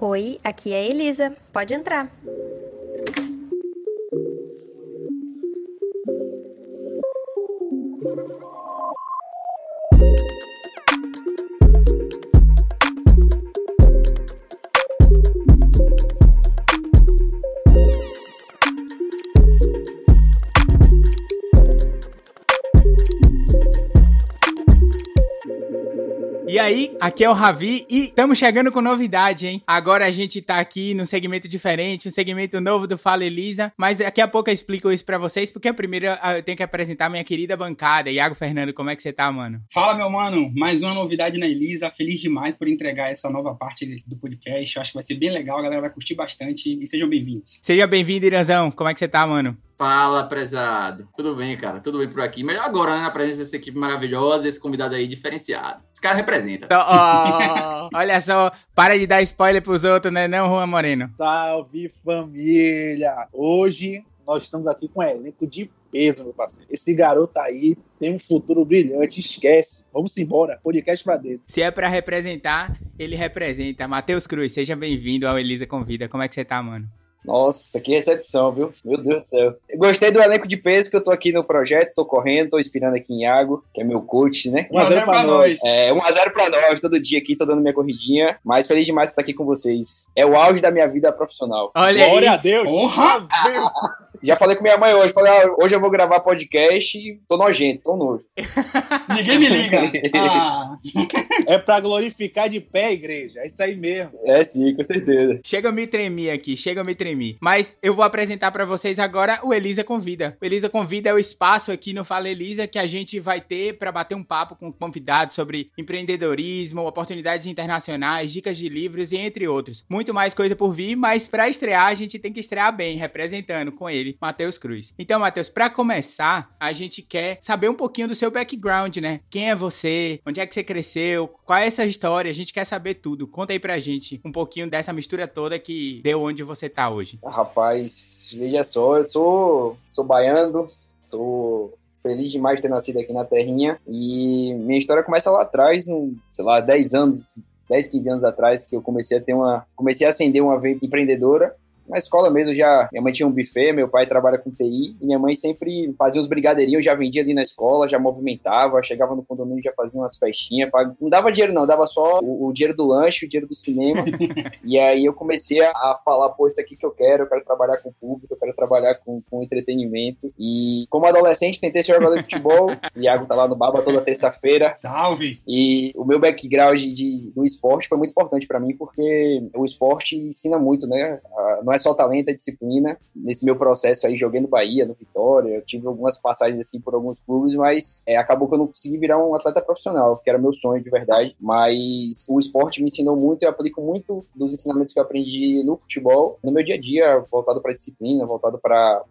Oi, aqui é a Elisa. Pode entrar. Aqui é o Ravi e estamos chegando com novidade, hein? Agora a gente tá aqui num segmento diferente, um segmento novo do Fala Elisa, mas daqui a pouco eu explico isso para vocês, porque primeiro eu tenho que apresentar minha querida bancada. Iago Fernando, como é que você tá, mano? Fala, meu mano. Mais uma novidade na Elisa. Feliz demais por entregar essa nova parte do podcast. Eu acho que vai ser bem legal, a galera vai curtir bastante e sejam bem-vindos. Seja bem-vindo, Iranzão. Como é que você tá, mano? Fala, prezado. Tudo bem, cara? Tudo bem por aqui. Melhor agora, né? Na presença dessa equipe maravilhosa, esse convidado aí diferenciado. Esse cara representa. Oh, olha só, para de dar spoiler pros outros, né? Não, Juan Moreno. Salve, família! Hoje nós estamos aqui com um elenco de peso, meu parceiro. Esse garoto aí tem um futuro brilhante, esquece. Vamos embora, podcast pra dentro. Se é para representar, ele representa. Matheus Cruz, seja bem-vindo ao Elisa Convida. Como é que você tá, mano? Nossa, que recepção, viu? Meu Deus do céu. Eu gostei do elenco de peso que eu tô aqui no projeto, tô correndo, tô inspirando aqui em Iago, que é meu coach, né? 1x0 pra nós. É, 1x0 pra nós, todo dia aqui, tô dando minha corridinha, mas feliz demais de estar aqui com vocês. É o auge da minha vida profissional. Olha Glória aí. a Deus! Porra! Já falei com minha mãe hoje, falei, ah, hoje eu vou gravar podcast e tô nojento, tô nojo. Ninguém me liga. Ah, É pra glorificar de pé a igreja, é isso aí mesmo. É sim, com certeza. Chega eu me tremer aqui, chega eu me tremer. Mas eu vou apresentar pra vocês agora o Elisa Convida. O Elisa Convida é o espaço aqui no Fala Elisa que a gente vai ter pra bater um papo com convidados sobre empreendedorismo, oportunidades internacionais, dicas de livros e entre outros. Muito mais coisa por vir, mas pra estrear a gente tem que estrear bem, representando com ele, Matheus Cruz. Então, Matheus, pra começar, a gente quer saber um pouquinho do seu background, né? Quem é você? Onde é que você cresceu? Qual é essa história? A gente quer saber tudo. Conta aí pra gente um pouquinho dessa mistura toda que deu onde você tá hoje. Rapaz, veja só, eu sou, sou baiano, sou feliz demais de ter nascido aqui na terrinha e minha história começa lá atrás, sei lá, 10 anos, 10, 15 anos atrás que eu comecei a ter uma, comecei a acender uma veia empreendedora na escola mesmo já, minha mãe tinha um buffet, meu pai trabalha com TI, e minha mãe sempre fazia os brigadeirinhos, já vendia ali na escola, já movimentava, chegava no condomínio, já fazia umas festinhas, pag- não dava dinheiro não, dava só o, o dinheiro do lanche, o dinheiro do cinema, e aí eu comecei a, falar, pô, isso aqui que eu quero, eu quero trabalhar com o público, eu quero trabalhar com, com entretenimento, e como adolescente tentei ser jogador de futebol, o Iago tá lá no Baba toda terça-feira, salve. e o meu background de, do esporte foi muito importante para mim, porque o esporte ensina muito, né? Não é só talento, é disciplina. Nesse meu processo aí, joguei no Bahia, no Vitória, eu tive algumas passagens assim por alguns clubes, mas é, acabou que eu não consegui virar um atleta profissional, que era meu sonho de verdade. Mas o esporte me ensinou muito, eu aplico muito dos ensinamentos que eu aprendi no futebol, no meu dia a dia, voltado para disciplina, voltado para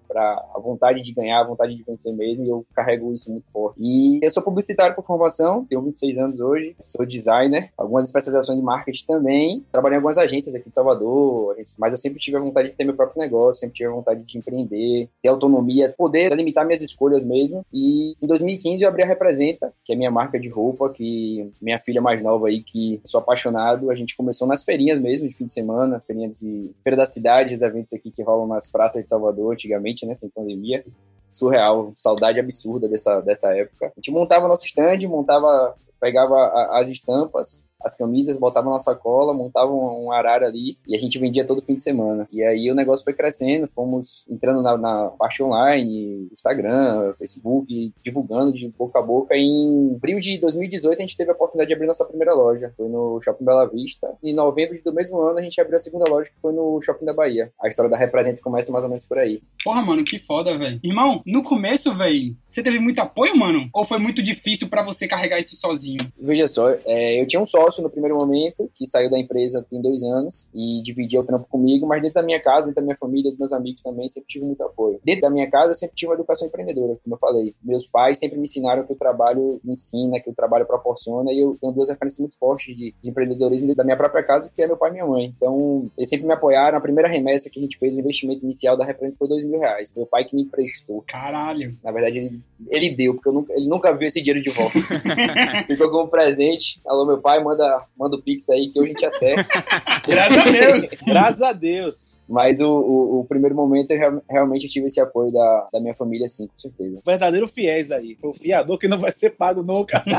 a vontade de ganhar, a vontade de vencer mesmo, e eu carrego isso muito forte. E eu sou publicitário por formação, tenho 26 anos hoje, sou designer, algumas especializações de marketing também, trabalhei em algumas agências aqui de Salvador, mas eu sempre tive a vontade de ter meu próprio negócio, sempre tive vontade de empreender, ter autonomia, poder limitar minhas escolhas mesmo. E em 2015 eu abri a Representa, que é minha marca de roupa, que minha filha mais nova aí, que sou apaixonado, a gente começou nas feirinhas mesmo, de fim de semana, feirinhas de Feira da Cidade, os eventos aqui que rolam nas praças de Salvador antigamente, né, sem pandemia surreal, saudade absurda dessa, dessa época. A gente montava nosso stand, montava, pegava a- as estampas, as camisas, botava na sacola, montava um, arara ali e a gente vendia todo fim de semana. E aí o negócio foi crescendo, fomos entrando na, na parte online, Instagram, Facebook, divulgando de boca a boca. Em abril de 2018 a gente teve a oportunidade de abrir nossa primeira loja, foi no Shopping Bela Vista. E em novembro do mesmo ano a gente abriu a segunda loja, que foi no Shopping da Bahia. A história da Representa começa mais ou menos por aí. Porra, mano, que foda, velho. Irmão, no começo, velho, você teve muito apoio, mano? Ou foi muito difícil pra você carregar isso sozinho? Veja só, é, eu tinha um sócio no primeiro momento, que saiu da empresa tem dois anos, e dividia o trampo comigo, mas dentro da minha casa, dentro da minha família, dos meus amigos também, sempre tive muito apoio. Dentro da minha casa, eu sempre tive uma educação empreendedora, como eu falei. Meus pais sempre me ensinaram que o trabalho ensina, que o trabalho proporciona, e eu tenho duas referências muito fortes de, de empreendedorismo dentro da minha própria casa, que é meu pai e minha mãe. Então, eles sempre me apoiaram. A primeira remessa que a gente fez, o investimento inicial da Representa foi dois mil reais. Meu pai que me emprestou. Caralho. Na verdade, ele, ele deu, porque eu nunca, ele nunca viu esse dinheiro de volta. Ficou como presente. Alô, meu pai, manda manda, manda o Pix aí que hoje a gente acerta. Graças a Deus. Graças a Deus. Mas o, o, o primeiro momento eu real- realmente tive esse apoio da, da minha família, sim, com certeza. Verdadeiro fiéis aí. Foi o fiador que não vai ser pago nunca.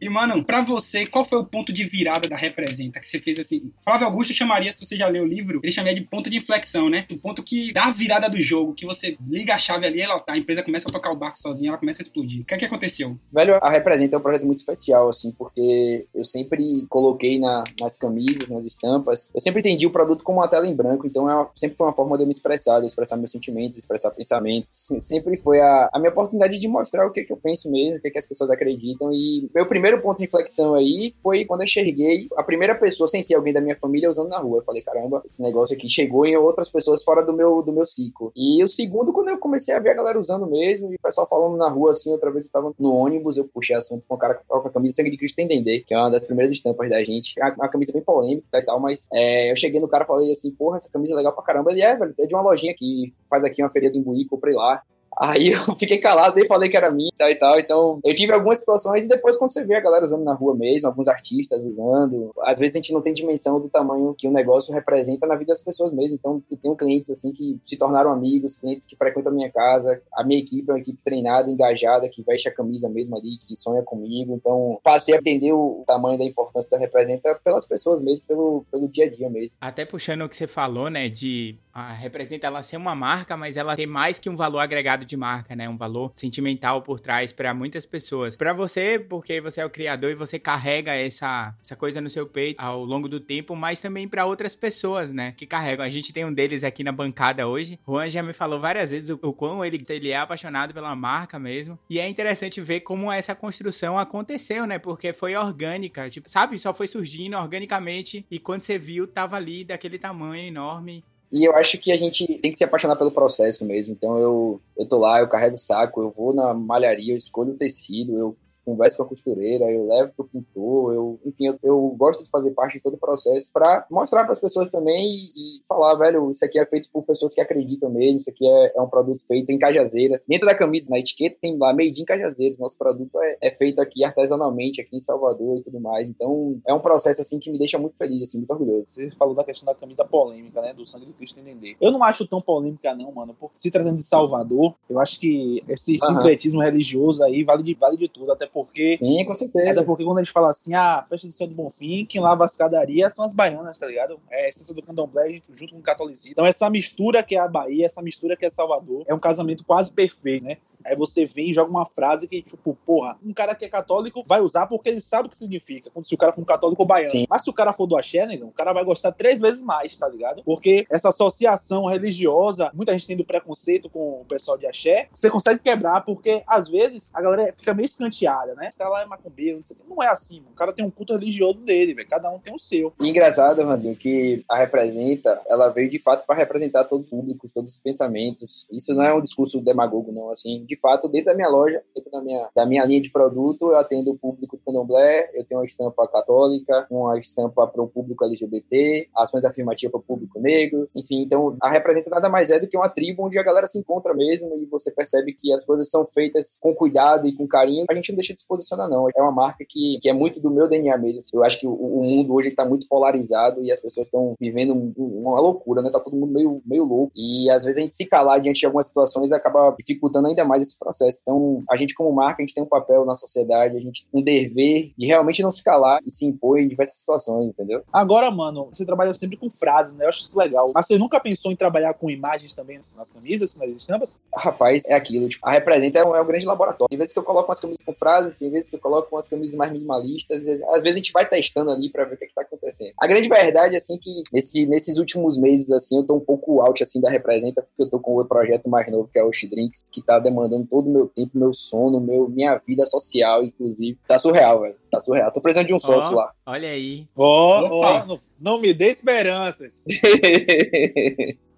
E, mano, pra você, qual foi o ponto de virada da Representa? Que você fez assim. Flávio Augusto chamaria, se você já leu o livro, ele chamaria de ponto de inflexão, né? O ponto que dá a virada do jogo, que você liga a chave ali, ela, a empresa começa a tocar o barco sozinha, ela começa a explodir. O que é que aconteceu? Velho, a Representa é um projeto muito especial, assim, porque eu sempre coloquei na- nas camisas, nas estampas, eu sempre entendi o produto como uma tela em branco, então é uma- sempre foi uma forma de eu me expressar, de eu expressar meus sentimentos, expressar pensamentos. Sempre foi a, a minha oportunidade de mostrar o que, que eu penso mesmo, o que, que as pessoas acreditam. E meu primeiro ponto de inflexão aí foi quando eu enxerguei a primeira pessoa, sem ser alguém da minha família, usando na rua. Eu falei, caramba, esse negócio aqui chegou em outras pessoas fora do meu, do meu ciclo. E o segundo, quando eu comecei a ver a galera usando mesmo, e o pessoal falando na rua, assim, outra vez eu tava no ônibus, eu puxei assunto com um cara que tava com a camisa Sangue de Cristo Dendê, que é uma das primeiras estampas da gente. É uma camisa bem polêmica e tal, mas é, eu cheguei no cara e falei assim, porra, essa camisa é legal pra caramba. Ele é, velho, é de uma lojinha que faz aqui uma feria do Imbuí, comprei lá. Aí eu fiquei calado, nem falei que era minha e tal e tal. Então, eu tive algumas situações e depois, quando você vê a galera usando na rua mesmo, alguns artistas usando, às vezes a gente não tem dimensão do tamanho que o negócio representa na vida das pessoas mesmo. Então, eu tenho clientes assim que se tornaram amigos, clientes que frequentam a minha casa. A minha equipe é uma equipe treinada, engajada, que veste a camisa mesmo ali, que sonha comigo. Então, passei a entender o tamanho da importância da representa pelas pessoas mesmo, pelo, pelo dia a dia mesmo. Até puxando o que você falou, né, de a representa ela ser uma marca, mas ela tem mais que um valor agregado de marca, né, um valor sentimental por trás para muitas pessoas. Para você, porque você é o criador e você carrega essa essa coisa no seu peito ao longo do tempo, mas também para outras pessoas, né, que carregam. A gente tem um deles aqui na bancada hoje. Juan já me falou várias vezes o, o quão ele, ele é apaixonado pela marca mesmo. E é interessante ver como essa construção aconteceu, né, porque foi orgânica, tipo, sabe, só foi surgindo organicamente e quando você viu tava ali daquele tamanho enorme E eu acho que a gente tem que se apaixonar pelo processo mesmo. Então eu, eu tô lá, eu carrego o saco, eu vou na malharia, eu escolho o tecido, eu converso com a costureira, eu levo pro pintor, eu, enfim, eu, eu gosto de fazer parte de todo o processo para mostrar para as pessoas também e, e, falar, velho, isso aqui é feito por pessoas que acreditam mesmo, isso aqui é, é um produto feito em Cajazeiras. Dentro da camisa, na etiqueta, tem lá Made in Cajazeiras. Nosso produto é, é feito aqui artesanalmente, aqui em Salvador e tudo mais. Então, é um processo assim que me deixa muito feliz, assim, muito orgulhoso. Você falou da questão da camisa polêmica, né? Do sangue de Cristo entender. Eu não acho tão polêmica, não, mano. Porque se tratando de Salvador, eu acho que esse Aham. sincretismo religioso aí vale de, vale de tudo. Até porque. Sim, com certeza. Até porque quando a gente fala assim, ah, festa do Senhor do Bonfim, quem lava as escadaria são as baianas, tá ligado? É a essência do candomblé junto com o catolicismo. Então essa mistura que é a Bahia, essa mistura que é Salvador, é um casamento quase perfeito, né? Aí você vem e joga uma frase que, tipo, porra, um cara que é católico vai usar porque ele sabe o que significa. Quando se o cara for um católico baiano. Sim. Mas se o cara for do axé, negão, o cara vai gostar três vezes mais, tá ligado? Porque essa associação religiosa, muita gente tem do preconceito com o pessoal de axé, você consegue quebrar porque, às vezes, a galera fica meio escanteada, né? Esse cara lá é macumbeiro, não sei o quê. Não é assim, mano. O cara tem um culto religioso dele, velho. Cada um tem o seu. Engraçado, Ranzinho, que a representa, ela veio de fato para representar todos os públicos, todos os pensamentos. Isso não é um discurso demagogo, não. Assim, de fato, dentro da minha loja, dentro da minha, da minha linha de produto, eu atendo o público do candomblé, eu tenho uma estampa católica, uma estampa para o público LGBT, ações afirmativas para o público negro, enfim. Então, a representa nada mais é do que uma tribo onde a galera se encontra mesmo e você percebe que as coisas são feitas com cuidado e com carinho. A gente não deixa de se posicionar, não. É uma marca que, que é muito do meu DNA mesmo. Eu acho que o, o mundo hoje está muito polarizado e as pessoas estão vivendo um- uma loucura, né? Tá todo mundo meio, meio louco. E às vezes a gente se calar diante de algumas situações acaba dificultando ainda mais esse processo. Então, a gente, como marca, a gente tem um papel na sociedade, a gente tem um dever de realmente não se calar e se impor em diversas situações, entendeu? Agora, mano, você trabalha sempre com frases, né? Eu acho isso legal. Mas você nunca pensou em trabalhar com imagens também nas nas camisas, nas estampas? Rapaz, é aquilo. Tipo, a Representa é um, é um grande laboratório. Tem vezes que eu coloco umas camisas com frases, tem vezes que eu coloco umas camisas mais minimalistas. Às vezes a gente vai testando ali pra ver o que, é que tá acontecendo. A grande verdade, assim, que nesse, nesses últimos meses, assim, eu tô um pouco out, assim, da Representa, porque eu tô com outro projeto mais novo, que é o Oshi Drinks, que tá demandando todo o meu tempo, meu sono, meu, minha vida social, inclusive. Tá surreal, velho. Tá surreal. Tô precisando de um sócio Ó. lá. Olha aí. Ó, Opa! ó, não, não me dê esperanças.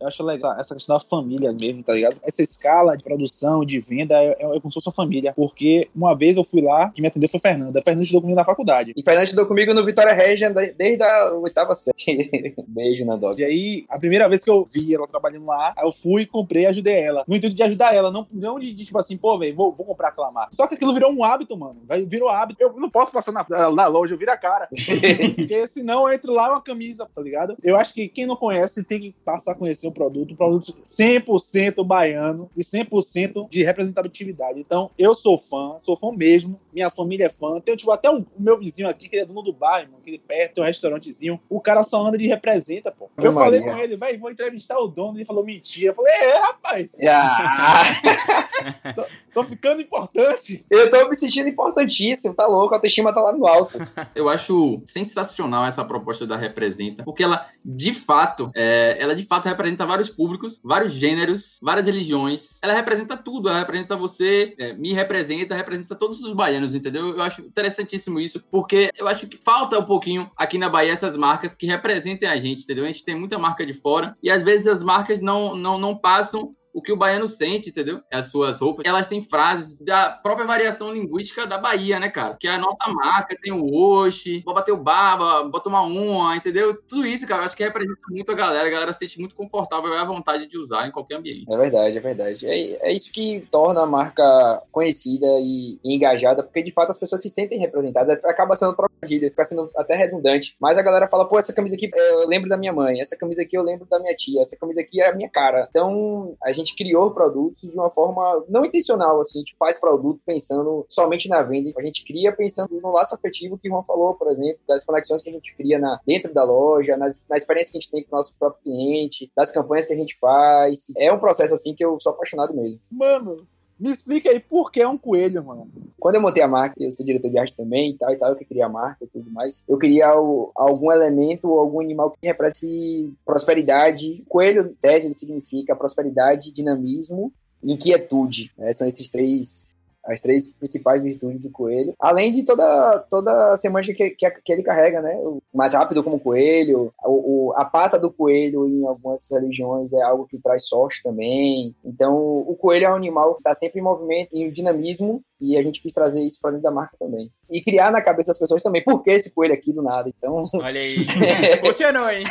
Eu acho legal essa questão da família mesmo, tá ligado? Essa escala de produção, de venda, é, é como se fosse uma família. Porque uma vez eu fui lá, quem me atendeu foi Fernanda. A Fernanda estudou comigo na faculdade. E Fernando estudou comigo no Vitória Regia de- desde a oitava série. Beijo na dog. E aí, a primeira vez que eu vi ela trabalhando lá, aí eu fui, comprei e ajudei ela. No intuito de ajudar ela, não, não de, de, tipo assim, pô, velho, vou, vou comprar aquela marca. Só que aquilo virou um hábito, mano. Vai- Virou hábito. Eu não posso passar na, na loja, eu viro a cara. Porque senão eu entro lá uma camisa, tá ligado? Eu acho que quem não conhece tem que passar a conhecer o produto. Um produto 100% baiano e 100% de representatividade. Então, eu sou fã, sou fã mesmo. Minha família é fã. Tenho, tipo, até um, o meu vizinho aqui, que é dono do bairro, mano, aqui perto, tem um restaurantezinho. O cara só anda de representa, pô. Eu Ave falei Maria. com ele, velho, vou entrevistar o dono. Ele falou, mentira. Eu falei, é, rapaz, Ah, tô ficando importante. eu tô me sentindo importantíssimo, tá louco, a autoestima tá lá no alto. Eu acho sensacional essa proposta da Representa, porque ela, de fato, é, ela de fato representa vários públicos, vários gêneros, várias religiões. Ela representa tudo, ela representa você, é, me representa, representa todos os baianos, entendeu? Eu acho interessantíssimo isso, porque eu acho que falta um pouquinho aqui na Bahia essas marcas que representem a gente, entendeu? A gente tem muita marca de fora e às vezes as marcas não, não, não passam o que o baiano sente, entendeu? As suas roupas. Elas têm frases da própria variação linguística da Bahia, né, cara? Que a nossa marca tem o oxe, vou bater o baba, bota uma uma, entendeu? Tudo isso, cara, acho que representa muito a galera. A galera se sente muito confortável e à vontade de usar em qualquer ambiente. É verdade, é verdade. É, é isso que torna a marca conhecida e, engajada, porque de fato as pessoas se sentem representadas. Acaba sendo trocadilho, fica sendo até redundante. Mas a galera fala, pô, essa camisa aqui é, eu lembro da minha mãe, essa camisa aqui eu lembro da minha tia, essa camisa aqui é a minha cara. Então a gente criou produtos de uma forma não intencional, assim, a gente faz produto pensando somente na venda. A gente cria pensando no laço afetivo que o Juan falou, por exemplo, das conexões que a gente cria na, dentro da loja, nas, na experiência que a gente tem com o nosso próprio cliente, das campanhas que a gente faz. É um processo assim que eu sou apaixonado mesmo. Mano, me explica aí por que é um coelho, mano. Quando eu montei a marca, eu sou diretor de arte também e tal e tal, eu que criei a marca e tudo mais. Eu queria o- algum elemento ou algum animal que represente prosperidade. Coelho, tese, ele significa prosperidade, dinamismo e inquietude. né? São esses três as três principais virtudes do coelho, além de toda toda a semântica que, que, que ele carrega, né? O mais rápido como coelho, o, o- a pata do coelho em algumas religiões é algo que traz sorte também. Então, o coelho é um animal que está sempre em movimento, em dinamismo, e a gente quis trazer isso para dentro da marca também. E criar na cabeça das pessoas também, por que esse coelho aqui do nada? Então, Olha aí. Funcionou, hein?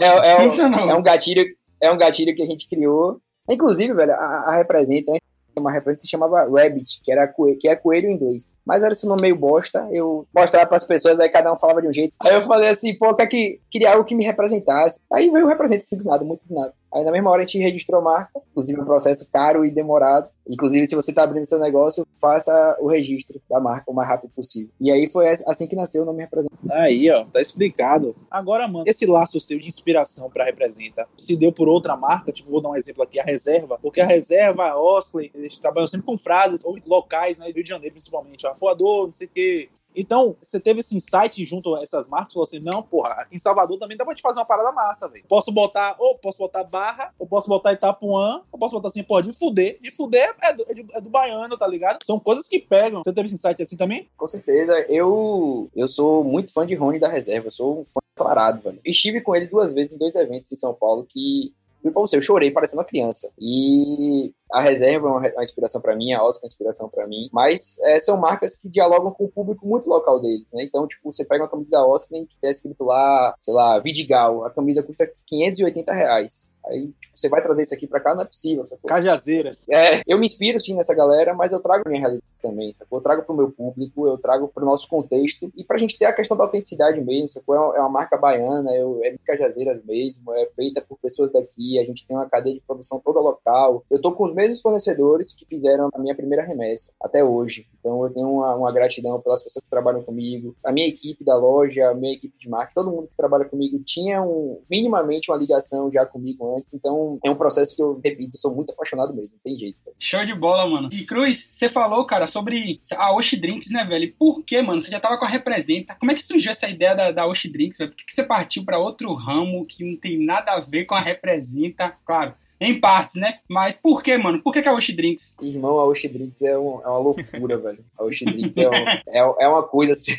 é, é, um- Funcionou. é um gatilho, é um gatilho que a gente criou. Inclusive, velho, a, a representa, uma representa se chamava Rabbit, que era coelho, que é coelho em inglês. Mas era esse nome meio bosta, eu mostrava para as pessoas, aí cada um falava de um jeito. Aí eu falei assim, pô, quer que queria algo que me representasse. Aí veio o representa assim do nada, muito do nada. Aí na mesma hora a gente registrou a marca, inclusive um processo caro e demorado. Inclusive, se você tá abrindo seu negócio, faça o registro da marca o mais rápido possível. E aí foi assim que nasceu o nome Representa. Aí, ó, tá explicado. Agora, mano, esse laço seu de inspiração pra Representa se deu por outra marca? Tipo, vou dar um exemplo aqui, a Reserva. Porque a Reserva, a Oskley, eles trabalham sempre com frases ou locais, né? Rio de Janeiro, principalmente. Ó, Poador, não sei o quê. Então, você teve esse insight junto a essas marcas, falou assim, não, porra, aqui em Salvador também dá pra te fazer uma parada massa, velho. Posso botar, ou posso botar Barra, ou posso botar Itapuã, ou posso botar assim, pô, de fuder. De fuder é do, é do- é do baiano, tá ligado? São coisas que pegam. Você teve esse insight assim também? Com certeza, eu eu sou muito fã de Rony da Reserva, eu sou um fã declarado, velho. Estive com ele duas vezes em dois eventos em São Paulo que, pra você, eu chorei parecendo uma criança. E a Reserva é uma, uma inspiração pra mim, a Oscar é uma inspiração pra mim, mas é, são marcas que dialogam com o público muito local deles, né? Então, tipo, você pega uma camisa da Oscar que tá escrito lá, sei lá, Vidigal, a camisa custa 580 reais. Aí, tipo, você vai trazer isso aqui pra cá, não é possível, sacou? Cajazeiras. É, eu me inspiro sim nessa galera, mas eu trago minha realidade também, sacou? Eu trago pro meu público, eu trago pro nosso contexto e pra gente ter a questão da autenticidade mesmo, sacou? É uma- É uma marca baiana, eu, é de Cajazeiras mesmo, é feita por pessoas daqui, a gente tem uma cadeia de produção toda local. Eu tô com os mesmos fornecedores que fizeram a minha primeira remessa, até hoje. Então eu tenho uma, uma gratidão pelas pessoas que trabalham comigo, a minha equipe da loja, a minha equipe de marketing, todo mundo que trabalha comigo tinha um, minimamente uma ligação já comigo antes, então é um processo que eu, repito, sou muito apaixonado mesmo, não tem jeito. velho. Show de bola, mano. E Cruz, você falou, cara, sobre a Oshi Drinks, né, velho? E Por que, mano? Você já tava com a Representa. Como é que surgiu essa ideia da, da Oshi Drinks, velho? Por que, que você partiu pra outro ramo que não tem nada a ver com a Representa? Claro, em partes, né? Mas por que, mano? Por que, que a Oshi Drinks? Irmão, a Oshi Drinks é, um- é uma loucura, velho. A Oshi Drinks é, um- é, é uma coisa assim.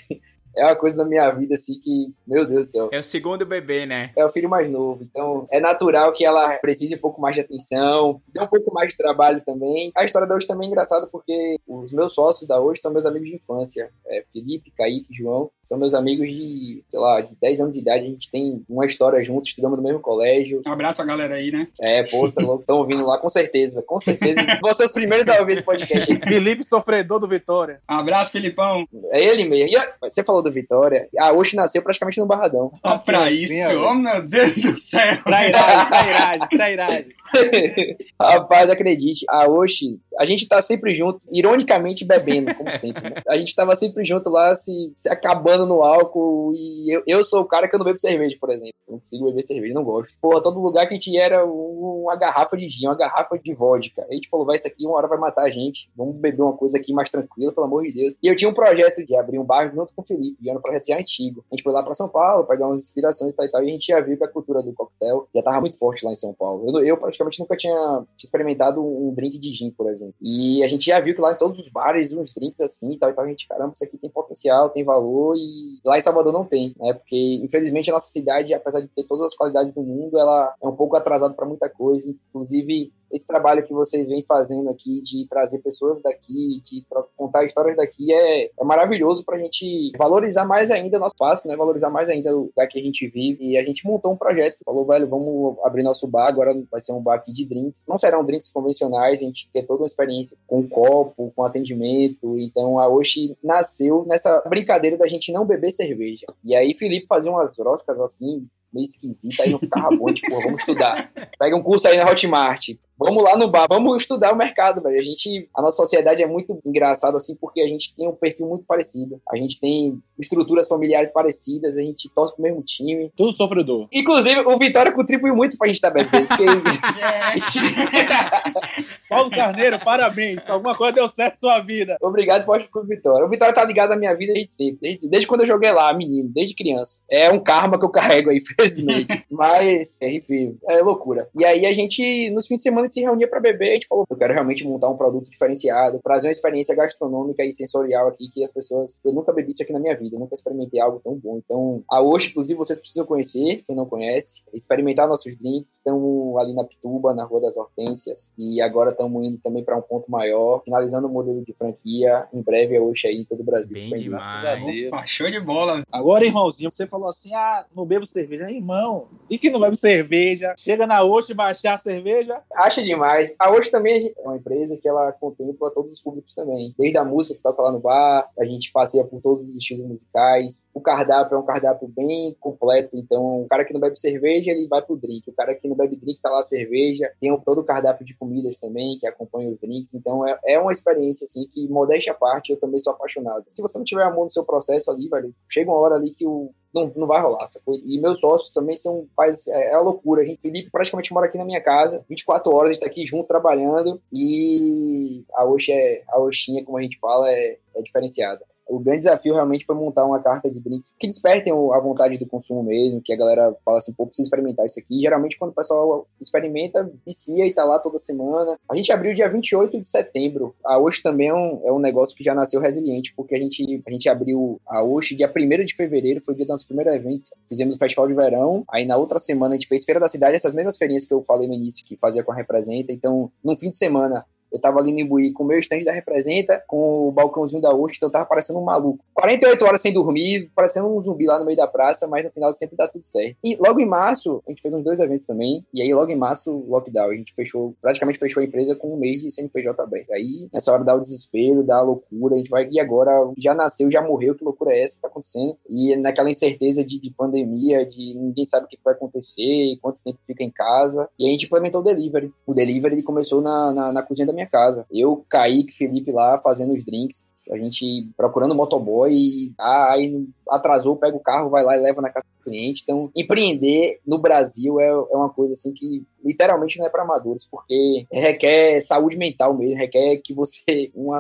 É uma coisa na minha vida, assim, que, meu Deus do céu. É o segundo bebê, né? É o filho mais novo, então é natural que ela precise um pouco mais de atenção, dê um pouco mais de trabalho também. A história da hoje também é engraçada porque os meus sócios da hoje são meus amigos de infância. É, Felipe, Kaique, João, são meus amigos de, sei lá, de 10 anos de idade. A gente tem uma história juntos, estudamos no mesmo colégio. Um abraço a galera aí, né? É, pô, estão ouvindo lá, com certeza, com certeza. Vão ser os primeiros a ouvir esse podcast. Felipe, sofredor do Vitória. Um abraço, Filipão. É ele mesmo. E, você falou do Vitória. A Oshi nasceu praticamente no Barradão. Ó, pra isso, oh meu Deus do céu. Trairagem, trairagem, trairagem. Rapaz, acredite, a Oshi, a gente tá sempre junto, ironicamente bebendo, como sempre. Né? A gente tava sempre junto lá, se, se acabando no álcool. E eu, eu sou o cara que eu não bebo cerveja, por exemplo. Não consigo beber cerveja, não gosto. Pô, todo lugar que a gente ia era uma garrafa de gin, uma garrafa de vodka. A gente falou, vai, isso aqui uma hora vai matar a gente. Vamos beber uma coisa aqui mais tranquila, pelo amor de Deus. E eu tinha um projeto de abrir um bar junto com o Felipe, e era um projeto já antigo. A gente foi lá pra São Paulo, pegar umas inspirações e tal e tal, e a gente já viu que a cultura do coquetel já tava muito forte lá em São Paulo. Eu, eu praticamente nunca tinha experimentado um drink de gin, por exemplo. E a gente já viu que lá em todos os bares, uns drinks assim e tal, e tal, a gente, caramba, isso aqui tem potencial, tem valor, e lá em Salvador não tem, né? Porque, infelizmente, a nossa cidade, apesar de ter todas as qualidades do mundo, ela é um pouco atrasada para muita coisa, inclusive esse trabalho que vocês vêm fazendo aqui de trazer pessoas daqui, de contar histórias daqui é, é maravilhoso para a gente valorizar mais ainda nosso espaço, né? Valorizar mais ainda o lugar que a gente vive. E a gente montou um projeto, falou, velho, vamos abrir nosso bar, agora vai ser um bar aqui de drinks. Não serão drinks convencionais, a gente quer toda uma experiência com copo, com atendimento. Então a Oshi nasceu nessa brincadeira da gente não beber cerveja. E aí Felipe fazia umas roscas assim, meio esquisita, aí não ficava bom, tipo, vamos estudar. Pega um curso aí na Hotmart, vamos lá no bar, vamos estudar o mercado, velho. A gente, a nossa sociedade é muito engraçada assim, porque a gente tem um perfil muito parecido. A gente tem estruturas familiares parecidas, a gente torce pro mesmo time. Tudo sofredor. Inclusive, o Vitória contribuiu muito pra gente estar tá bebendo. Porque... Paulo Carneiro, parabéns. Alguma coisa deu certo na sua vida. Obrigado, esporte com o Vitória. O Vitória tá ligado na minha vida desde sempre. Desde, desde quando eu joguei lá, menino, desde criança. É um karma que eu carrego aí, felizmente. Mas, é, enfim, é loucura. E aí a gente, nos fins de semana, se reunia para beber. A gente falou, eu quero realmente montar um produto diferenciado, trazer uma experiência gastronômica e sensorial aqui que as pessoas. Eu nunca bebi isso aqui na minha vida, eu nunca experimentei algo tão bom. Então, a hoje, inclusive, vocês precisam conhecer, quem não conhece, experimentar nossos drinks. Estamos ali na Pituba, na Rua das Hortênsias. E agora estamos indo também para um ponto maior, finalizando o modelo de franquia. Em breve é hoje aí em todo o Brasil. Bem demais. Opa, show de bola. Agora, irmãozinho, você falou assim: ah, não bebo cerveja. Irmão, e que não bebe cerveja? Chega na hoje baixar a cerveja? Acha demais. A hoje também é uma empresa que ela contempla todos os públicos também. Desde a música que toca lá no bar, a gente passeia por todos os estilos musicais. O cardápio é um cardápio bem completo. Então, o cara que não bebe cerveja, ele vai pro drink. O cara que não bebe drink, tá lá a cerveja. Tem todo o cardápio de comidas também, que acompanha os drinks. Então, é, é uma experiência, assim, que, modéstia à parte, eu também sou apaixonado. Se você não tiver amor no seu processo ali, velho, chega uma hora ali que o, não, não vai rolar, sacou? E meus sócios também são pais, é, é loucura. A gente, Felipe praticamente mora aqui na minha casa, 24 horas, a gente tá aqui junto trabalhando e a Oxi é, a Oxinha, como a gente fala, é, é diferenciada. O grande desafio realmente foi montar uma carta de drinks que despertem a vontade do consumo mesmo, que a galera fala assim, pô, preciso experimentar isso aqui. E, geralmente, quando o pessoal experimenta, vicia e tá lá toda semana. A gente abriu dia 28 de setembro. A Osh também é um, é um negócio que já nasceu resiliente, porque a gente, a gente abriu a Osh dia 1 de fevereiro, foi o dia do nosso primeiro evento. Fizemos o festival de verão, aí na outra semana a gente fez Feira da Cidade, essas mesmas feirinhas que eu falei no início, que fazia com a Representa. Então, no fim de semana, eu tava ali no Imbuí com o meu stand da Representa, com o balcãozinho da Urst, então eu tava parecendo um maluco. 48 horas sem dormir, parecendo um zumbi lá no meio da praça, mas no final sempre dá tudo certo. E logo em março, a gente fez uns dois eventos também, e aí logo em março, lockdown. A gente fechou, praticamente fechou a empresa com um mês de CNPJ aberto. Aí, nessa hora dá o desespero, dá a loucura, a gente vai, e agora já nasceu, já morreu, que loucura é essa que tá acontecendo? E naquela incerteza de, de pandemia, de ninguém sabe o que vai acontecer, quanto tempo fica em casa, e a gente implementou o delivery. O delivery ele começou na, na, na cozinha da minha casa. Eu, Kaique, Felipe lá fazendo os drinks, a gente procurando motoboy, e ah, aí atrasou, pega o carro, vai lá e leva na casa do cliente. Então, empreender no Brasil é, é uma coisa assim que literalmente não é para amadores, porque requer saúde mental mesmo, requer que você. Uma,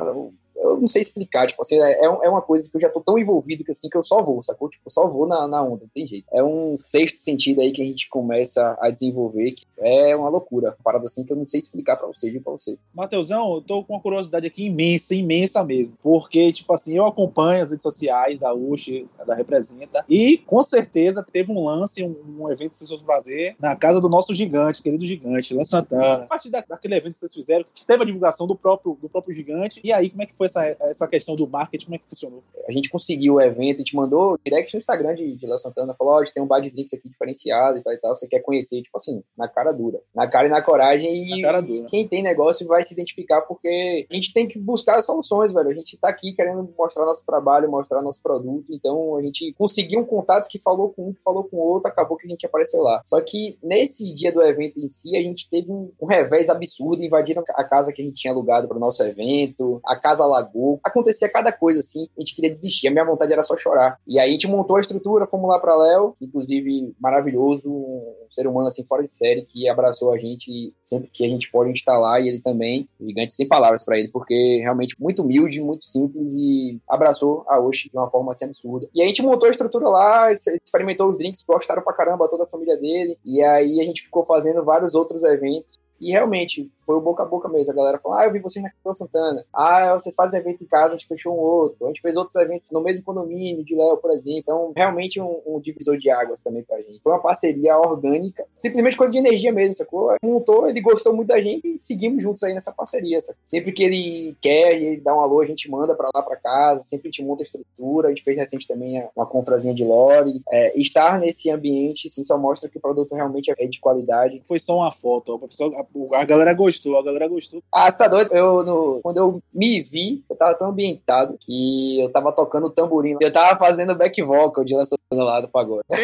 eu não sei explicar, tipo assim, é, é uma coisa que eu já tô tão envolvido que assim, que eu só vou, sacou? Tipo, eu só vou na, na onda, não tem jeito. É um sexto sentido aí que a gente começa a desenvolver, que é uma loucura. Uma parada assim que eu não sei explicar pra você, pra você. Mateusão, eu tô com uma curiosidade aqui imensa, imensa mesmo. Porque, tipo assim, eu acompanho as redes sociais da UX, da Representa, e com certeza teve um lance, um, um evento que vocês foram fazer na casa do nosso gigante, querido gigante, Lan Santana. A partir da, daquele evento que vocês fizeram, teve a divulgação do próprio, do próprio gigante. E aí, como é que foi essa, essa questão do marketing? Como é que funcionou? A gente conseguiu o evento, a gente mandou direct no Instagram de, de Léo Santana, falou: ó, oh, tem um bar de drinks aqui diferenciado e tal e tal, você quer conhecer, tipo assim, na cara dura. Na cara e na coragem. E na cara dura. quem tem negócio vai se identificar, porque a gente tem que buscar soluções, velho. A gente tá aqui querendo mostrar nosso trabalho, mostrar nosso produto. Então a gente conseguiu um contato que falou com um, que falou com o outro, acabou que a gente apareceu lá. Só que nesse dia do evento em si, a gente teve um, um revés absurdo, invadiram a casa que a gente tinha alugado para o nosso evento, a casa alagou. Acontecia cada coisa assim, a gente queria desistir. A minha vontade era só chorar. E aí a gente montou a estrutura, fomos lá para Léo, inclusive maravilhoso, um ser humano assim fora de série que abraçou a gente sempre que a gente pode instalar e ele também. Gigante sem palavras para ele, porque realmente muito humilde, muito simples e abraçou a Oshi de uma forma assim absurda. E a gente montou a estrutura lá, experimentou os drinks, gostaram pra caramba toda a família dele. E aí a gente ficou fazendo vários outros eventos e realmente, foi o boca a boca mesmo. A galera falou: Ah, eu vi você na Capitão Santana. Ah, vocês fazem evento em casa, a gente fechou um outro. A gente fez outros eventos no mesmo condomínio de Léo, por exemplo. Então, realmente um, um, divisor de águas também pra gente. Foi uma parceria orgânica, simplesmente coisa de energia mesmo, sacou? Montou, ele gostou muito da gente e seguimos juntos aí nessa parceria. Sacou? Sempre que ele quer, ele dá um alô, a gente manda pra lá pra casa, sempre a gente monta a estrutura. A gente fez recente também uma confrazinha de lore. É, estar nesse ambiente, sim, só mostra que o produto realmente é de qualidade. Foi só uma foto, a pessoa a galera gostou, a galera gostou. Ah, você tá doido? Eu, no, quando eu me vi, eu tava tão ambientado que eu tava tocando tamborim. Eu tava fazendo back vocal de lançando lá do pagode.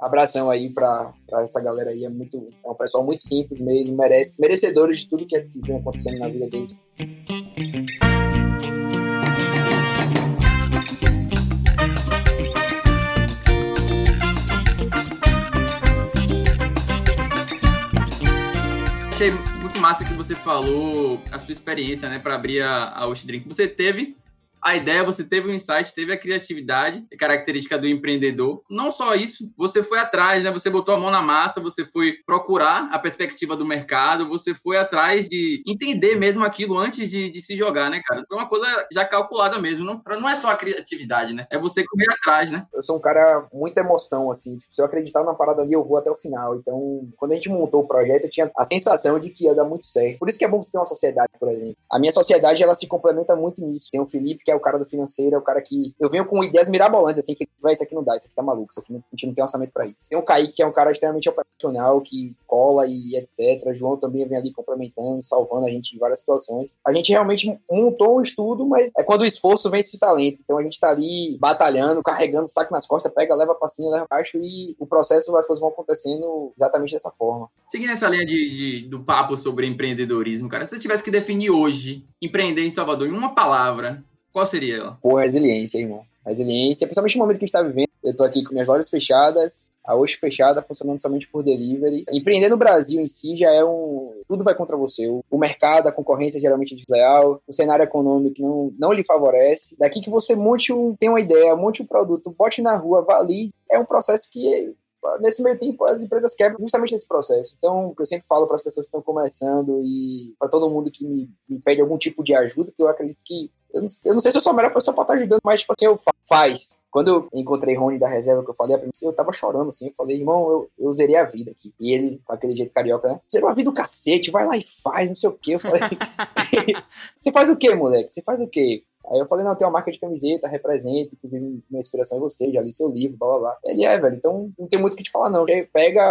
Abração aí pra, pra, essa galera aí. É, muito, é um pessoal muito simples mesmo, merece, merecedores de tudo que, é, que vem acontecendo na vida deles. Achei muito massa que você falou a sua experiência, né, para abrir a, a Osh Drink. Você teve a ideia, você teve o insight, teve a criatividade, característica do empreendedor. Não só isso, você foi atrás, né? Você botou a mão na massa, você foi procurar a perspectiva do mercado, você foi atrás de entender mesmo aquilo antes de, de se jogar, né, cara? Então, é uma coisa já calculada mesmo. Não, não é só a criatividade, né? É você correr atrás, né? Eu sou um cara muita emoção, assim. Tipo, se eu acreditar na parada ali, eu vou até o final. Então, quando a gente montou o projeto, eu tinha a sensação de que ia dar muito certo. Por isso que é bom você ter uma sociedade, por exemplo. A minha sociedade, ela se complementa muito nisso. Tem o Felipe, que é o cara do financeiro, é o cara que. Eu venho com ideias mirabolantes, assim, que vai, isso aqui não dá, isso aqui tá maluco, isso aqui não, a gente não tem orçamento pra isso. Tem o Kaique, que é um cara extremamente operacional, que cola e etc. O João também vem ali complementando, salvando a gente em várias situações. A gente realmente montou um estudo, mas é quando o esforço vence o talento. Então a gente tá ali batalhando, carregando o saco nas costas, pega, leva pra cima, leva baixo e o processo, as coisas vão acontecendo exatamente dessa forma. Seguindo essa linha de, de do papo sobre empreendedorismo, cara, se você tivesse que definir hoje empreender em Salvador em uma palavra, qual seria ela? Pô, resiliência, irmão. Resiliência, principalmente no momento que a gente está vivendo. Eu tô aqui com minhas lojas fechadas, a hoje fechada, funcionando somente por delivery. Empreender no Brasil em si já é um. Tudo vai contra você. O mercado, a concorrência geralmente é desleal, o cenário econômico não, não lhe favorece. Daqui que você monte um. tem uma ideia, monte um produto, bote na rua, valide. É um processo que nesse meio tempo as empresas quebram justamente nesse processo. Então, o que eu sempre falo para as pessoas que estão começando e para todo mundo que me, me, pede algum tipo de ajuda, que eu acredito que eu não, eu não sei se eu sou a melhor pessoa para estar tá ajudando, mas tipo assim, eu fa faz. Quando eu encontrei Rony da reserva que eu falei, eu tava chorando assim, eu falei, irmão, eu, eu zerei a vida aqui. E ele, com aquele jeito carioca, né? Zerou a vida do cacete, vai lá e faz, não sei o quê. Eu falei, você faz o quê, moleque? Você faz o quê? Aí eu falei, não, tem uma marca de camiseta, representa, inclusive minha inspiração é você, já li seu livro, blá blá blá. Ele é, velho, então não tem muito o que te falar, não. Pega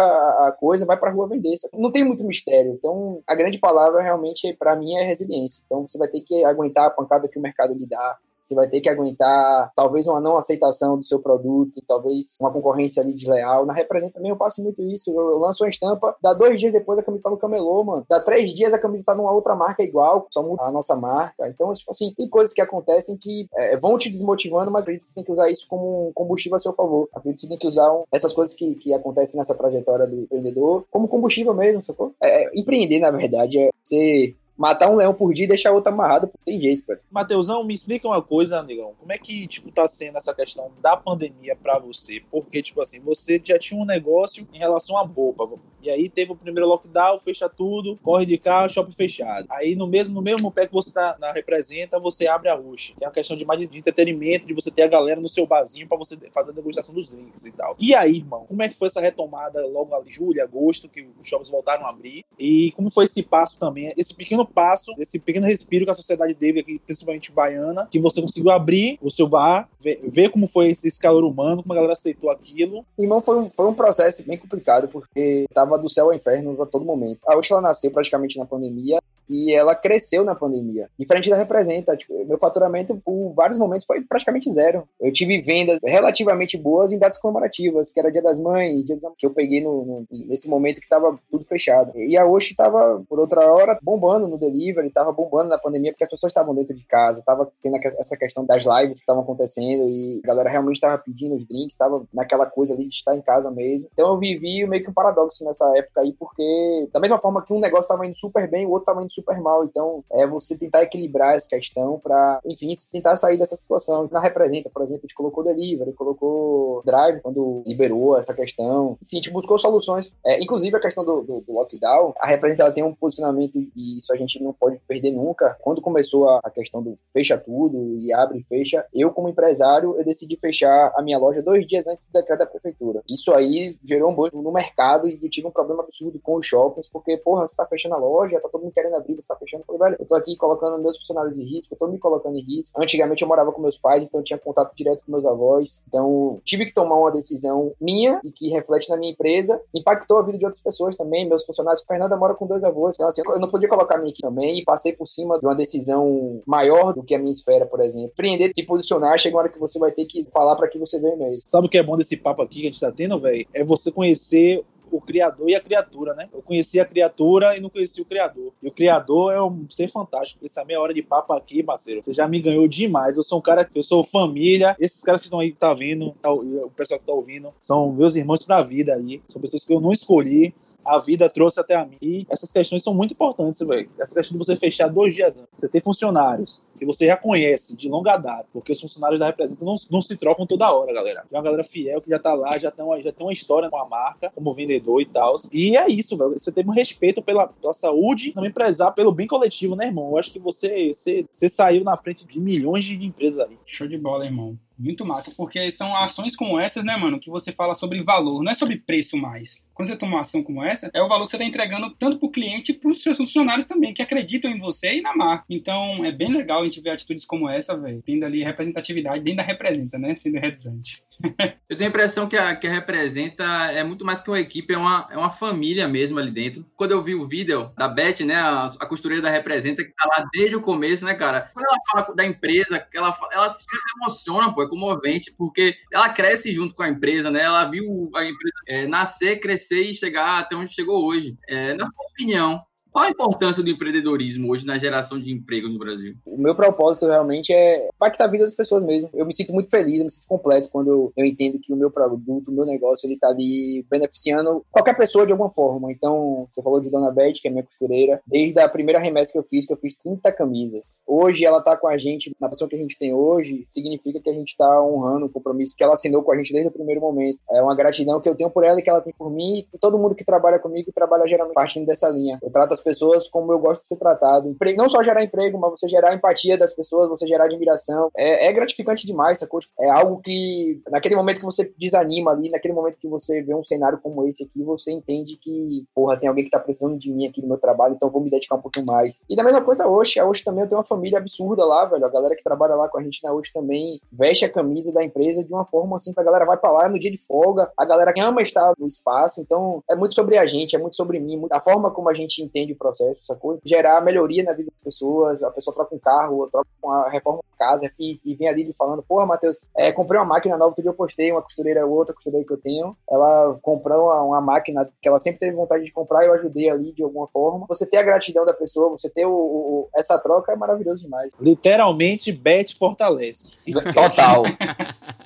a coisa, vai pra rua vender. Não tem muito mistério. Então, a grande palavra realmente, para mim, é resiliência. Então, você vai ter que aguentar a pancada que o mercado lhe dá, você vai ter que aguentar talvez uma não aceitação do seu produto, talvez uma concorrência ali desleal. Na Representa também eu passo muito isso. Eu lanço uma estampa, dá dois dias depois a camisa tá no camelô, mano. Dá três dias a camisa tá numa outra marca igual, só muda a nossa marca. Então, tipo assim, tem coisas que acontecem que é, vão te desmotivando, mas acredito que você tem que usar isso como um combustível a seu favor. Acredito que você tem que usar um, essas coisas que, que acontecem nessa trajetória do empreendedor como combustível mesmo, sacou? É, é, empreender, na verdade, é você matar um leão por dia e deixar outro amarrado, não tem jeito, velho. Mateusão, me explica uma coisa, amigão. Como é que, tipo, tá sendo essa questão da pandemia pra você? Porque, tipo assim, você já tinha um negócio em relação à roupa. E aí teve o primeiro lockdown, fecha tudo, corre de carro, shopping fechado. Aí no mesmo, no mesmo pé que você tá, na representa, você abre a Rush, que é uma questão de mais de entretenimento, de você ter a galera no seu barzinho pra você fazer a degustação dos drinks e tal. E aí, irmão, como é que foi essa retomada logo ali, julho, agosto, que os shoppings voltaram a abrir? E como foi esse passo também, esse pequeno passo, esse pequeno respiro que a sociedade teve aqui, principalmente baiana, que você conseguiu abrir o seu bar, ver, ver como foi esse calor humano, como a galera aceitou aquilo. Irmão, foi um, foi um processo bem complicado, porque tava do céu ao inferno a todo momento. A Osh, ela nasceu praticamente na pandemia, e ela cresceu na pandemia. Diferente da Representa, tipo, meu faturamento por vários momentos foi praticamente zero. Eu tive vendas relativamente boas em datas comemorativas, que era Dia das Mães, Dia das... que eu peguei no, no, nesse momento que tava tudo fechado. E a Oshi tava, por outra hora, bombando no delivery, tava bombando na pandemia, porque as pessoas estavam dentro de casa, tava tendo essa questão das lives que estavam acontecendo e a galera realmente tava pedindo os drinks, tava naquela coisa ali de estar em casa mesmo. Então eu vivi meio que um paradoxo nessa época aí, porque da mesma forma que um negócio tava indo super bem, o outro tava indo super mal. Então, é você tentar equilibrar essa questão para, enfim, tentar sair dessa situação. Na Representa, por exemplo, a gente colocou delivery, colocou drive quando liberou essa questão. Enfim, a gente buscou soluções. É, inclusive, a questão do, do, do lockdown, a Representa ela tem um posicionamento e isso a gente não pode perder nunca. Quando começou a, a questão do fecha tudo e abre e fecha, eu, como empresário, eu decidi fechar a minha loja dois dias antes do decreto da prefeitura. Isso aí gerou um boost no mercado e eu tive um problema absurdo com os shoppings, porque, porra, você tá fechando a loja, tá todo mundo querendo abrir, você tá fechando. Eu falei, velho, eu tô aqui colocando meus funcionários em risco, eu tô me colocando em risco. Antigamente eu morava com meus pais, então eu tinha contato direto com meus avós. Então tive que tomar uma decisão minha e que reflete na minha empresa. Impactou a vida de outras pessoas também, meus funcionários. Fernanda mora com dois avós. Então, assim, eu não podia colocar minha aqui também e passei por cima de uma decisão maior do que a minha esfera, por exemplo. Empreender, se posicionar, chega uma hora que você vai ter que falar para que você veio mesmo. Sabe o que é bom desse papo aqui que a gente tá tendo, velho? É você conhecer o criador e a criatura, né? Eu conheci a criatura e não conheci o criador. E o criador é um ser fantástico. Essa meia hora de papo aqui, parceiro, você já me ganhou demais. Eu sou um cara que eu sou família. Esses caras que estão aí, tá vindo, tá, o pessoal que tá ouvindo, são meus irmãos pra vida aí. São pessoas que eu não escolhi a vida trouxe até a mim. E essas questões são muito importantes, velho. Essa questão de você fechar dois dias antes, você ter funcionários que você já conhece de longa data, porque os funcionários da Representa não, não se trocam toda hora, galera. É uma galera fiel que já tá lá, já tem uma, já tem uma história com a marca, como vendedor e tal. E é isso, velho. Você teve um respeito pela, pela saúde, também prezar pelo bem coletivo, né, irmão? Eu acho que você, você, você saiu na frente de milhões de empresas aí. Show de bola, irmão. Muito massa, porque são ações como essas, né, mano, que você fala sobre valor, não é sobre preço mais. Quando você toma uma ação como essa, é o valor que você está entregando tanto para o cliente e para os seus funcionários também, que acreditam em você e na marca. Então, é bem legal gente ver atitudes como essa, velho, tendo ali representatividade, dentro da representa, né, sendo redundante. Eu tenho a impressão que a, que a representa é muito mais que uma equipe, é uma, é uma família mesmo ali dentro. Quando eu vi o vídeo da Beth, né, a, a costureira da representa, que tá lá desde o começo, né, cara? Quando ela fala da empresa, ela, ela se emociona, pô, é comovente, porque ela cresce junto com a empresa, né? Ela viu a empresa é, nascer, crescer e chegar até onde chegou hoje. É, na sua opinião, qual a importância do empreendedorismo hoje na geração de emprego no Brasil? O meu propósito realmente é impactar a vida das pessoas mesmo. Eu me sinto muito feliz, eu me sinto completo quando eu entendo que o meu produto, o meu negócio, ele tá ali beneficiando qualquer pessoa de alguma forma. Então, você falou de Dona Beth, que é minha costureira. Desde a primeira remessa que eu fiz, que eu fiz 30 camisas. Hoje ela tá com a gente, na pessoa que a gente tem hoje, significa que a gente tá honrando o compromisso que ela assinou com a gente desde o primeiro momento. É uma gratidão que eu tenho por ela e que ela tem por mim. E todo mundo que trabalha comigo trabalha geralmente partindo dessa linha. Eu trato as pessoas como eu gosto de ser tratado. Não só gerar emprego, mas você gerar empatia das pessoas, você gerar admiração. É, é gratificante demais, sacou? Tipo, é algo que, naquele momento que você desanima ali, naquele momento que você vê um cenário como esse aqui, você entende que, porra, tem alguém que tá precisando de mim aqui no meu trabalho, então vou me dedicar um pouquinho mais. E da mesma coisa hoje, a hoje também eu tenho uma família absurda lá, velho. A galera que trabalha lá com a gente na hoje também veste a camisa da empresa de uma forma assim que a galera vai pra lá no dia de folga, a galera que ama estar no espaço, então é muito sobre a gente, é muito sobre mim, a forma como a gente entende o processo, sacou? Gerar melhoria na vida das pessoas, a pessoa troca um carro, troca uma reforma de casa e, e vem ali falando, porra, Matheus, é, comprei uma máquina nova, outro dia eu postei, uma costureira, outra costureira que eu tenho, ela comprou uma, uma, máquina que ela sempre teve vontade de comprar e eu ajudei ali de alguma forma. Você ter a gratidão da pessoa, você ter o, o essa troca é maravilhoso demais. Literalmente, Bet fortalece. Total.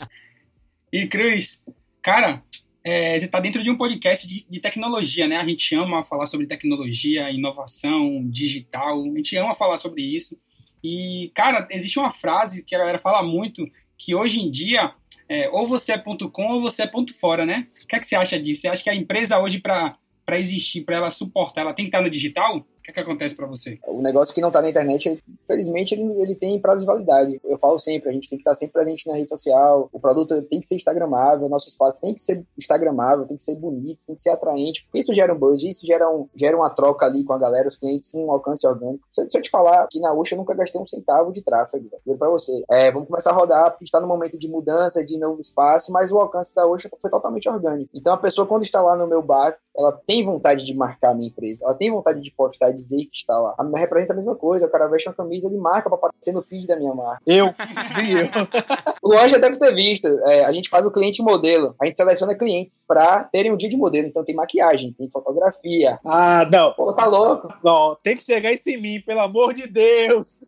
e, Cris, cara, é, você está dentro de um podcast de, de, tecnologia, né? A gente ama falar sobre tecnologia, inovação, digital, a gente ama falar sobre isso. E, cara, existe uma frase que a galera fala muito, que hoje em dia, é, ou você é ponto com ou você é ponto fora, né? O que, é que você acha disso? Você acha que a empresa hoje, para existir, para ela suportar, ela tem que estar no digital? Que, que acontece para você? O negócio que não tá na internet, ele, felizmente, ele, ele tem prazo de validade. Eu falo sempre, a gente tem que estar sempre presente na rede social, o produto tem que ser instagramável, nosso espaço tem que ser instagramável, tem que ser bonito, tem que ser atraente, porque isso gera um buzz, isso gera, um, gera uma troca ali com a galera, os clientes, um alcance orgânico. Se, se eu te falar que na Uxa eu nunca gastei um centavo de tráfego, juro pra você. É, vamos começar a rodar, porque está no momento de mudança, de novo espaço, mas o alcance da Uxa foi totalmente orgânico. Então a pessoa, quando está lá no meu bar, ela tem vontade de marcar a minha empresa, ela tem vontade de postar dizer que está lá. A minha representa a mesma coisa, o cara veste uma camisa de marca para aparecer no feed da minha marca. Eu, eu. o Luan já deve ter visto, é, a gente faz o cliente modelo, a gente seleciona clientes para terem um dia de modelo, então tem maquiagem, tem fotografia. Ah, não. Pô, tá louco? Não, tem que chegar isso em mim, pelo amor de Deus.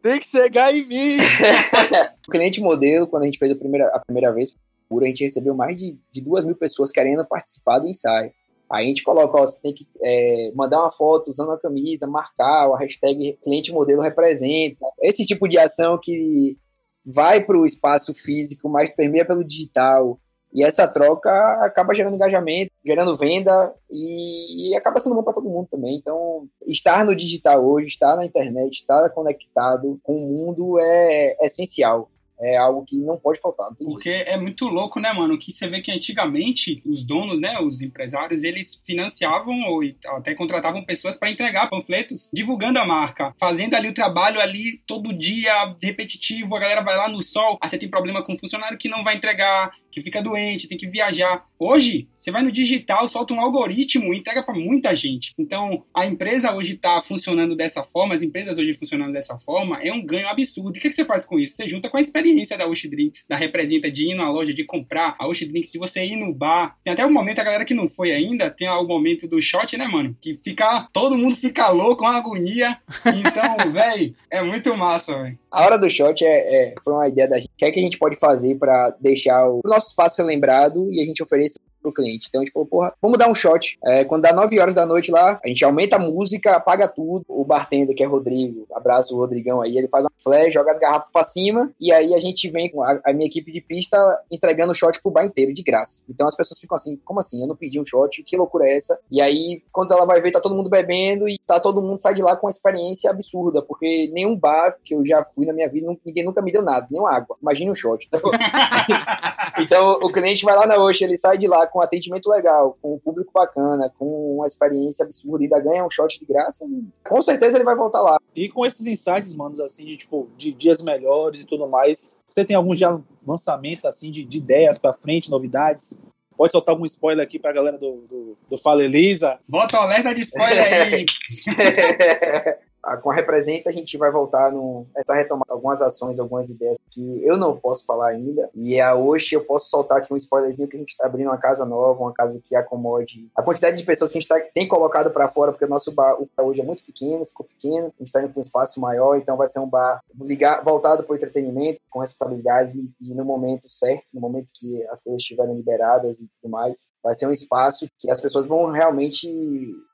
Tem que chegar em mim. o cliente modelo, quando a gente fez a primeira, a primeira vez, a gente recebeu mais de, de duas mil pessoas querendo participar do ensaio. Aí a gente coloca, ó, você tem que é, mandar uma foto usando a camisa, marcar, a hashtag cliente modelo representa. Esse tipo de ação que vai para o espaço físico, mas permeia pelo digital. E essa troca acaba gerando engajamento, gerando venda e, e acaba sendo bom para todo mundo também. Então, estar no digital hoje, estar na internet, estar conectado com o mundo é, é essencial é algo que não pode faltar. Não Porque jeito. é muito louco, né, mano? Que você vê que antigamente os donos, né, os empresários, eles financiavam ou até contratavam pessoas para entregar panfletos divulgando a marca, fazendo ali o trabalho ali todo dia repetitivo, a galera vai lá no sol, aí você tem problema com o funcionário que não vai entregar, que fica doente, tem que viajar. Hoje, você vai no digital, solta um algoritmo e entrega para muita gente. Então, a empresa hoje está funcionando dessa forma, as empresas hoje funcionando dessa forma, é um ganho absurdo. E o que, que você faz com isso? Você junta com a experiência da Osh Drinks, da representa de ir na loja, de comprar a Osh Drinks, de você ir no bar. Tem até o momento, a galera que não foi ainda, tem o momento do shot, né, mano? Que fica, todo mundo fica louco, uma agonia. Então, velho, é muito massa, velho. A hora do shot é, é, foi uma ideia da gente. O que é que a gente pode fazer para deixar o nosso espaço ser lembrado e a gente oferecer pro cliente. Então a gente falou, porra, vamos dar um shot. É, quando dá 9 horas da noite lá, a gente aumenta a música, apaga tudo. O bartender, que é Rodrigo, abraço o Rodrigão aí, ele faz uma flash, joga as garrafas pra cima e aí a gente vem com a, a, minha equipe de pista entregando o shot pro bar inteiro, de graça. Então as pessoas ficam assim, como assim? Eu não pedi um shot, que loucura é essa? E aí, quando ela vai ver, tá todo mundo bebendo e tá todo mundo sai de lá com uma experiência absurda, porque nenhum bar que eu já fui na minha vida, ninguém nunca me deu nada, nem água. Imagine um shot. Então, então o cliente vai lá na Oxa, ele sai de lá com atendimento legal, com um público bacana, com uma experiência absurda, ainda ganha um shot de graça, com certeza ele vai voltar lá. E com esses insights, manos, assim, de, tipo, de dias melhores e tudo mais, você tem algum já lançamento, assim, de, de ideias para frente, novidades? Pode soltar algum spoiler aqui pra galera do, do, do Fala Elisa? Bota o alerta de spoiler aí! com a Representa, a gente vai voltar no, essa retomar algumas ações, algumas ideias que eu não posso falar ainda. E a hoje eu posso soltar aqui um spoilerzinho que a gente está abrindo uma casa nova, uma casa que acomode a quantidade de pessoas que a gente tá, tem colocado para fora, porque o nosso bar o hoje é muito pequeno, ficou pequeno, a gente está indo para um espaço maior, então vai ser um bar ligar, voltado para o entretenimento, com responsabilidade e no momento certo, no momento que as coisas estiverem liberadas e tudo mais, vai ser um espaço que as pessoas vão realmente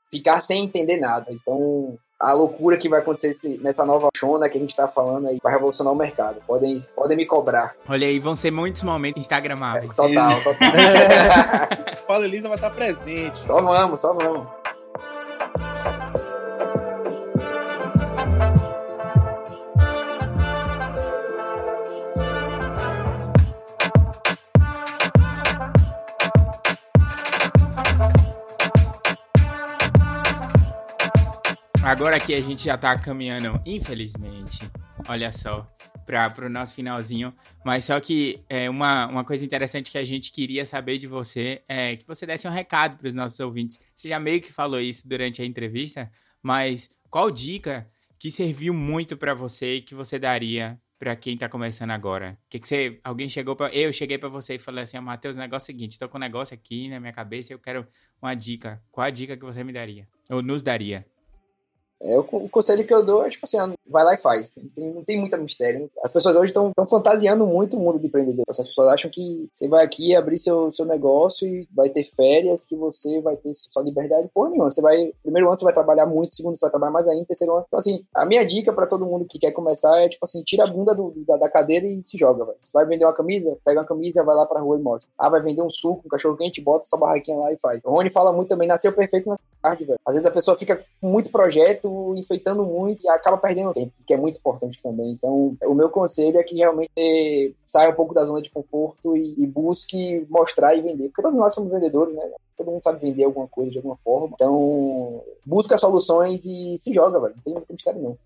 ficar sem entender nada. Então, a loucura que vai acontecer nessa nova chona que a gente tá falando aí vai revolucionar o mercado. Podem, podem me cobrar. Olha aí, vão ser muitos momentos instagramáveis. É, total, total. Fala Elisa vai estar presente. Só vamos, só vamos. Agora que a gente já tá caminhando, infelizmente, olha só, para o nosso finalzinho. Mas só que é, uma, uma coisa interessante que a gente queria saber de você é que você desse um recado para os nossos ouvintes. Você já meio que falou isso durante a entrevista, mas qual dica que serviu muito para você e que você daria para quem tá começando agora? Que que você, alguém chegou para eu cheguei para você e falei assim, Matheus, o negócio é o seguinte, tô com um negócio aqui na minha cabeça, eu quero uma dica. Qual a dica que você me daria? Ou nos daria? É, o, conselho que eu dou é, tipo assim, vai lá e faz. Não tem, não tem muita mistério. As pessoas hoje estão fantasiando muito o mundo do empreendedor. As pessoas acham que você vai aqui abrir seu, seu negócio e vai ter férias, que você vai ter sua liberdade. Porra nenhuma. Você vai, primeiro ano você vai trabalhar muito, segundo você vai trabalhar mais ainda, terceiro ano. Então, assim, a minha dica para todo mundo que quer começar é, tipo assim, tira a bunda do, da, da, cadeira e se joga, velho. Você vai vender uma camisa, pega uma camisa, vai lá pra rua e mostra. Ah, vai vender um suco, um cachorro quente, bota sua barraquinha lá e faz. O Rony fala muito também, nasceu perfeito na tarde, velho. Às vezes a pessoa fica com muito projeto, enfeitando muito e acaba perdendo tempo, que é muito importante também. Então, o meu conselho é que realmente saia um pouco da zona de conforto e, e busque mostrar e vender. Porque todos nós somos vendedores, né? Todo mundo sabe vender alguma coisa de alguma forma. Então, busca soluções e se joga, velho. Não tem, tem mistério, não.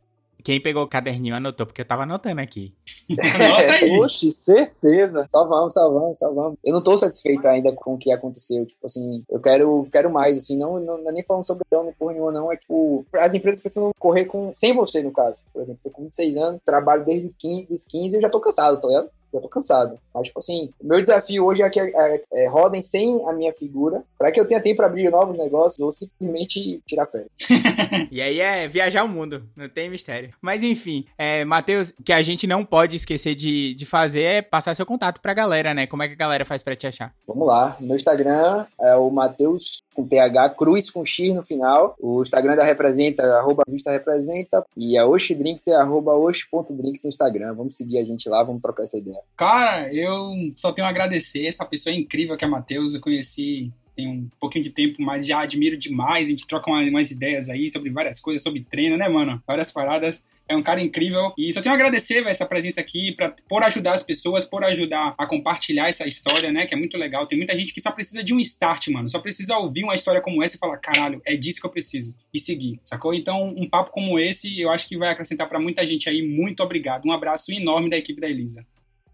Quem pegou o caderninho anotou, porque eu tava anotando aqui. Anota aí. Oxe, certeza. Só vamos, só vamos, só vamos. Eu não tô satisfeito ainda com o que aconteceu. Tipo assim, eu quero, quero mais, assim, não, não, não é nem falando sobre nem porra nenhuma, não. É que tipo, as empresas precisam correr com. Sem você, no caso. Por exemplo, eu com 26 anos, trabalho desde 15, os 15 e eu já tô cansado, tá ligado? Eu tô cansado. Mas, tipo assim, o meu desafio hoje é que é, é, rodem sem a minha figura, para que eu tenha tempo para abrir novos negócios ou simplesmente tirar férias. e aí é viajar o mundo, não tem mistério. Mas enfim, é, Matheus, que a gente não pode esquecer de, de fazer é passar seu contato pra galera, né? Como é que a galera faz para te achar? Vamos lá, meu Instagram é o Matheus com TH, Cruz com X no final. O Instagram da Representa, arroba Vista Representa. E a Oxi Drinks é arroba Oxi.drinks no Instagram. Vamos seguir a gente lá, vamos trocar essa ideia. Cara, eu só tenho a agradecer. Essa pessoa é incrível que é Matheus. Eu conheci tem um pouquinho de tempo, mas já admiro demais. A gente troca umas, umas ideias aí sobre várias coisas, sobre treino, né, mano? Várias paradas é um cara incrível. E só tenho a agradecer véio, essa presença aqui pra, por ajudar as pessoas, por ajudar a compartilhar essa história, né? Que é muito legal. Tem muita gente que só precisa de um start, mano. Só precisa ouvir uma história como essa e falar, caralho, é disso que eu preciso. E seguir, sacou? Então, um papo como esse, eu acho que vai acrescentar para muita gente aí. Muito obrigado. Um abraço enorme da equipe da Elisa.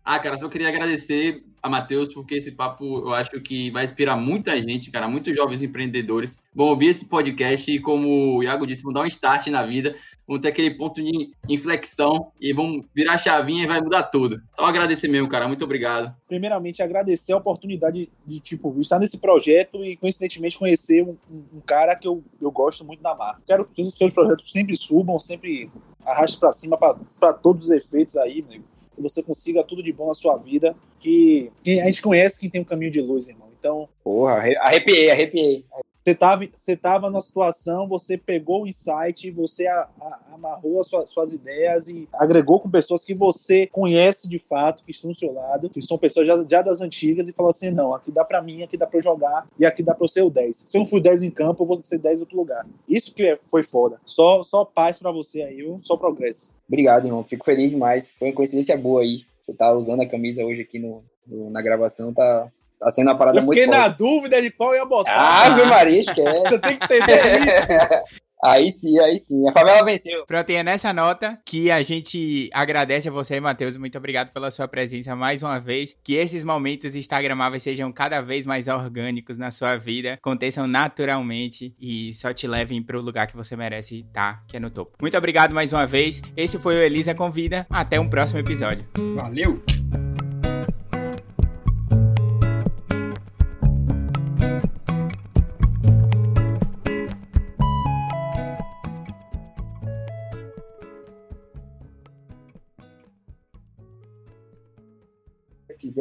Ah, cara, só queria agradecer a Matheus, porque esse papo eu acho que vai inspirar muita gente, cara, muitos jovens empreendedores vão ouvir esse podcast e, como o Iago disse, vão dar um start na vida, vão ter aquele ponto de inflexão e vão virar chavinha e vai mudar tudo. Só agradecer mesmo, cara, muito obrigado. Primeiramente, agradecer a oportunidade de, tipo, estar nesse projeto e, coincidentemente, conhecer um, um cara que eu, eu gosto muito da marca. Quero que os seus projetos sempre subam, sempre arraste para cima para todos os efeitos aí, amigo que você consiga tudo de bom na sua vida, que, a gente conhece quem tem um caminho de luz, irmão. Então. Porra, arrepiei, arrepiei. Você estava você tava numa situação, você pegou o insight, você a, a, amarrou as suas, suas, ideias e agregou com pessoas que você conhece de fato, que estão do seu lado, que são pessoas já, já das antigas e falou assim: não, aqui dá para mim, aqui dá para eu jogar e aqui dá para eu ser o 10. Se eu não fui 10 em campo, eu vou ser 10 em outro lugar. Isso que é, foi foda. Só, só paz para você aí, só progresso. Obrigado, irmão. Fico feliz demais. Foi uma coincidência boa aí. Você tá usando a camisa hoje aqui no, no na gravação, tá, tá sendo uma parada muito Eu fiquei na dúvida de qual ia botar. Ah, Maria, esquece. Você tem que entender isso. Aí sim, aí sim. A favela venceu. Pronto, e é nessa nota que a gente agradece a você, Matheus. Muito obrigado pela sua presença mais uma vez. Que esses momentos instagramáveis sejam cada vez mais orgânicos na sua vida, aconteçam naturalmente e só te levem para o lugar que você merece estar, que é no topo. Muito obrigado mais uma vez. Esse foi o Elisa Convida. Até um próximo episódio. Valeu!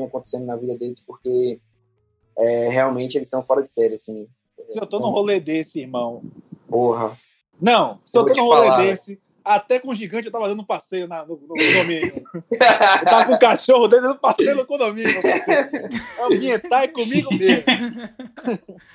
Vem acontecendo na vida deles, porque é, realmente eles são fora de série, assim. Se eu tô são... num rolê desse, irmão. Porra. Não, se eu, eu tô num rolê falar, desse, até com o gigante eu tava dando passeio na, no, no condomínio. eu tava com o cachorro dando passeio no condomínio. O ambientar é comigo mesmo.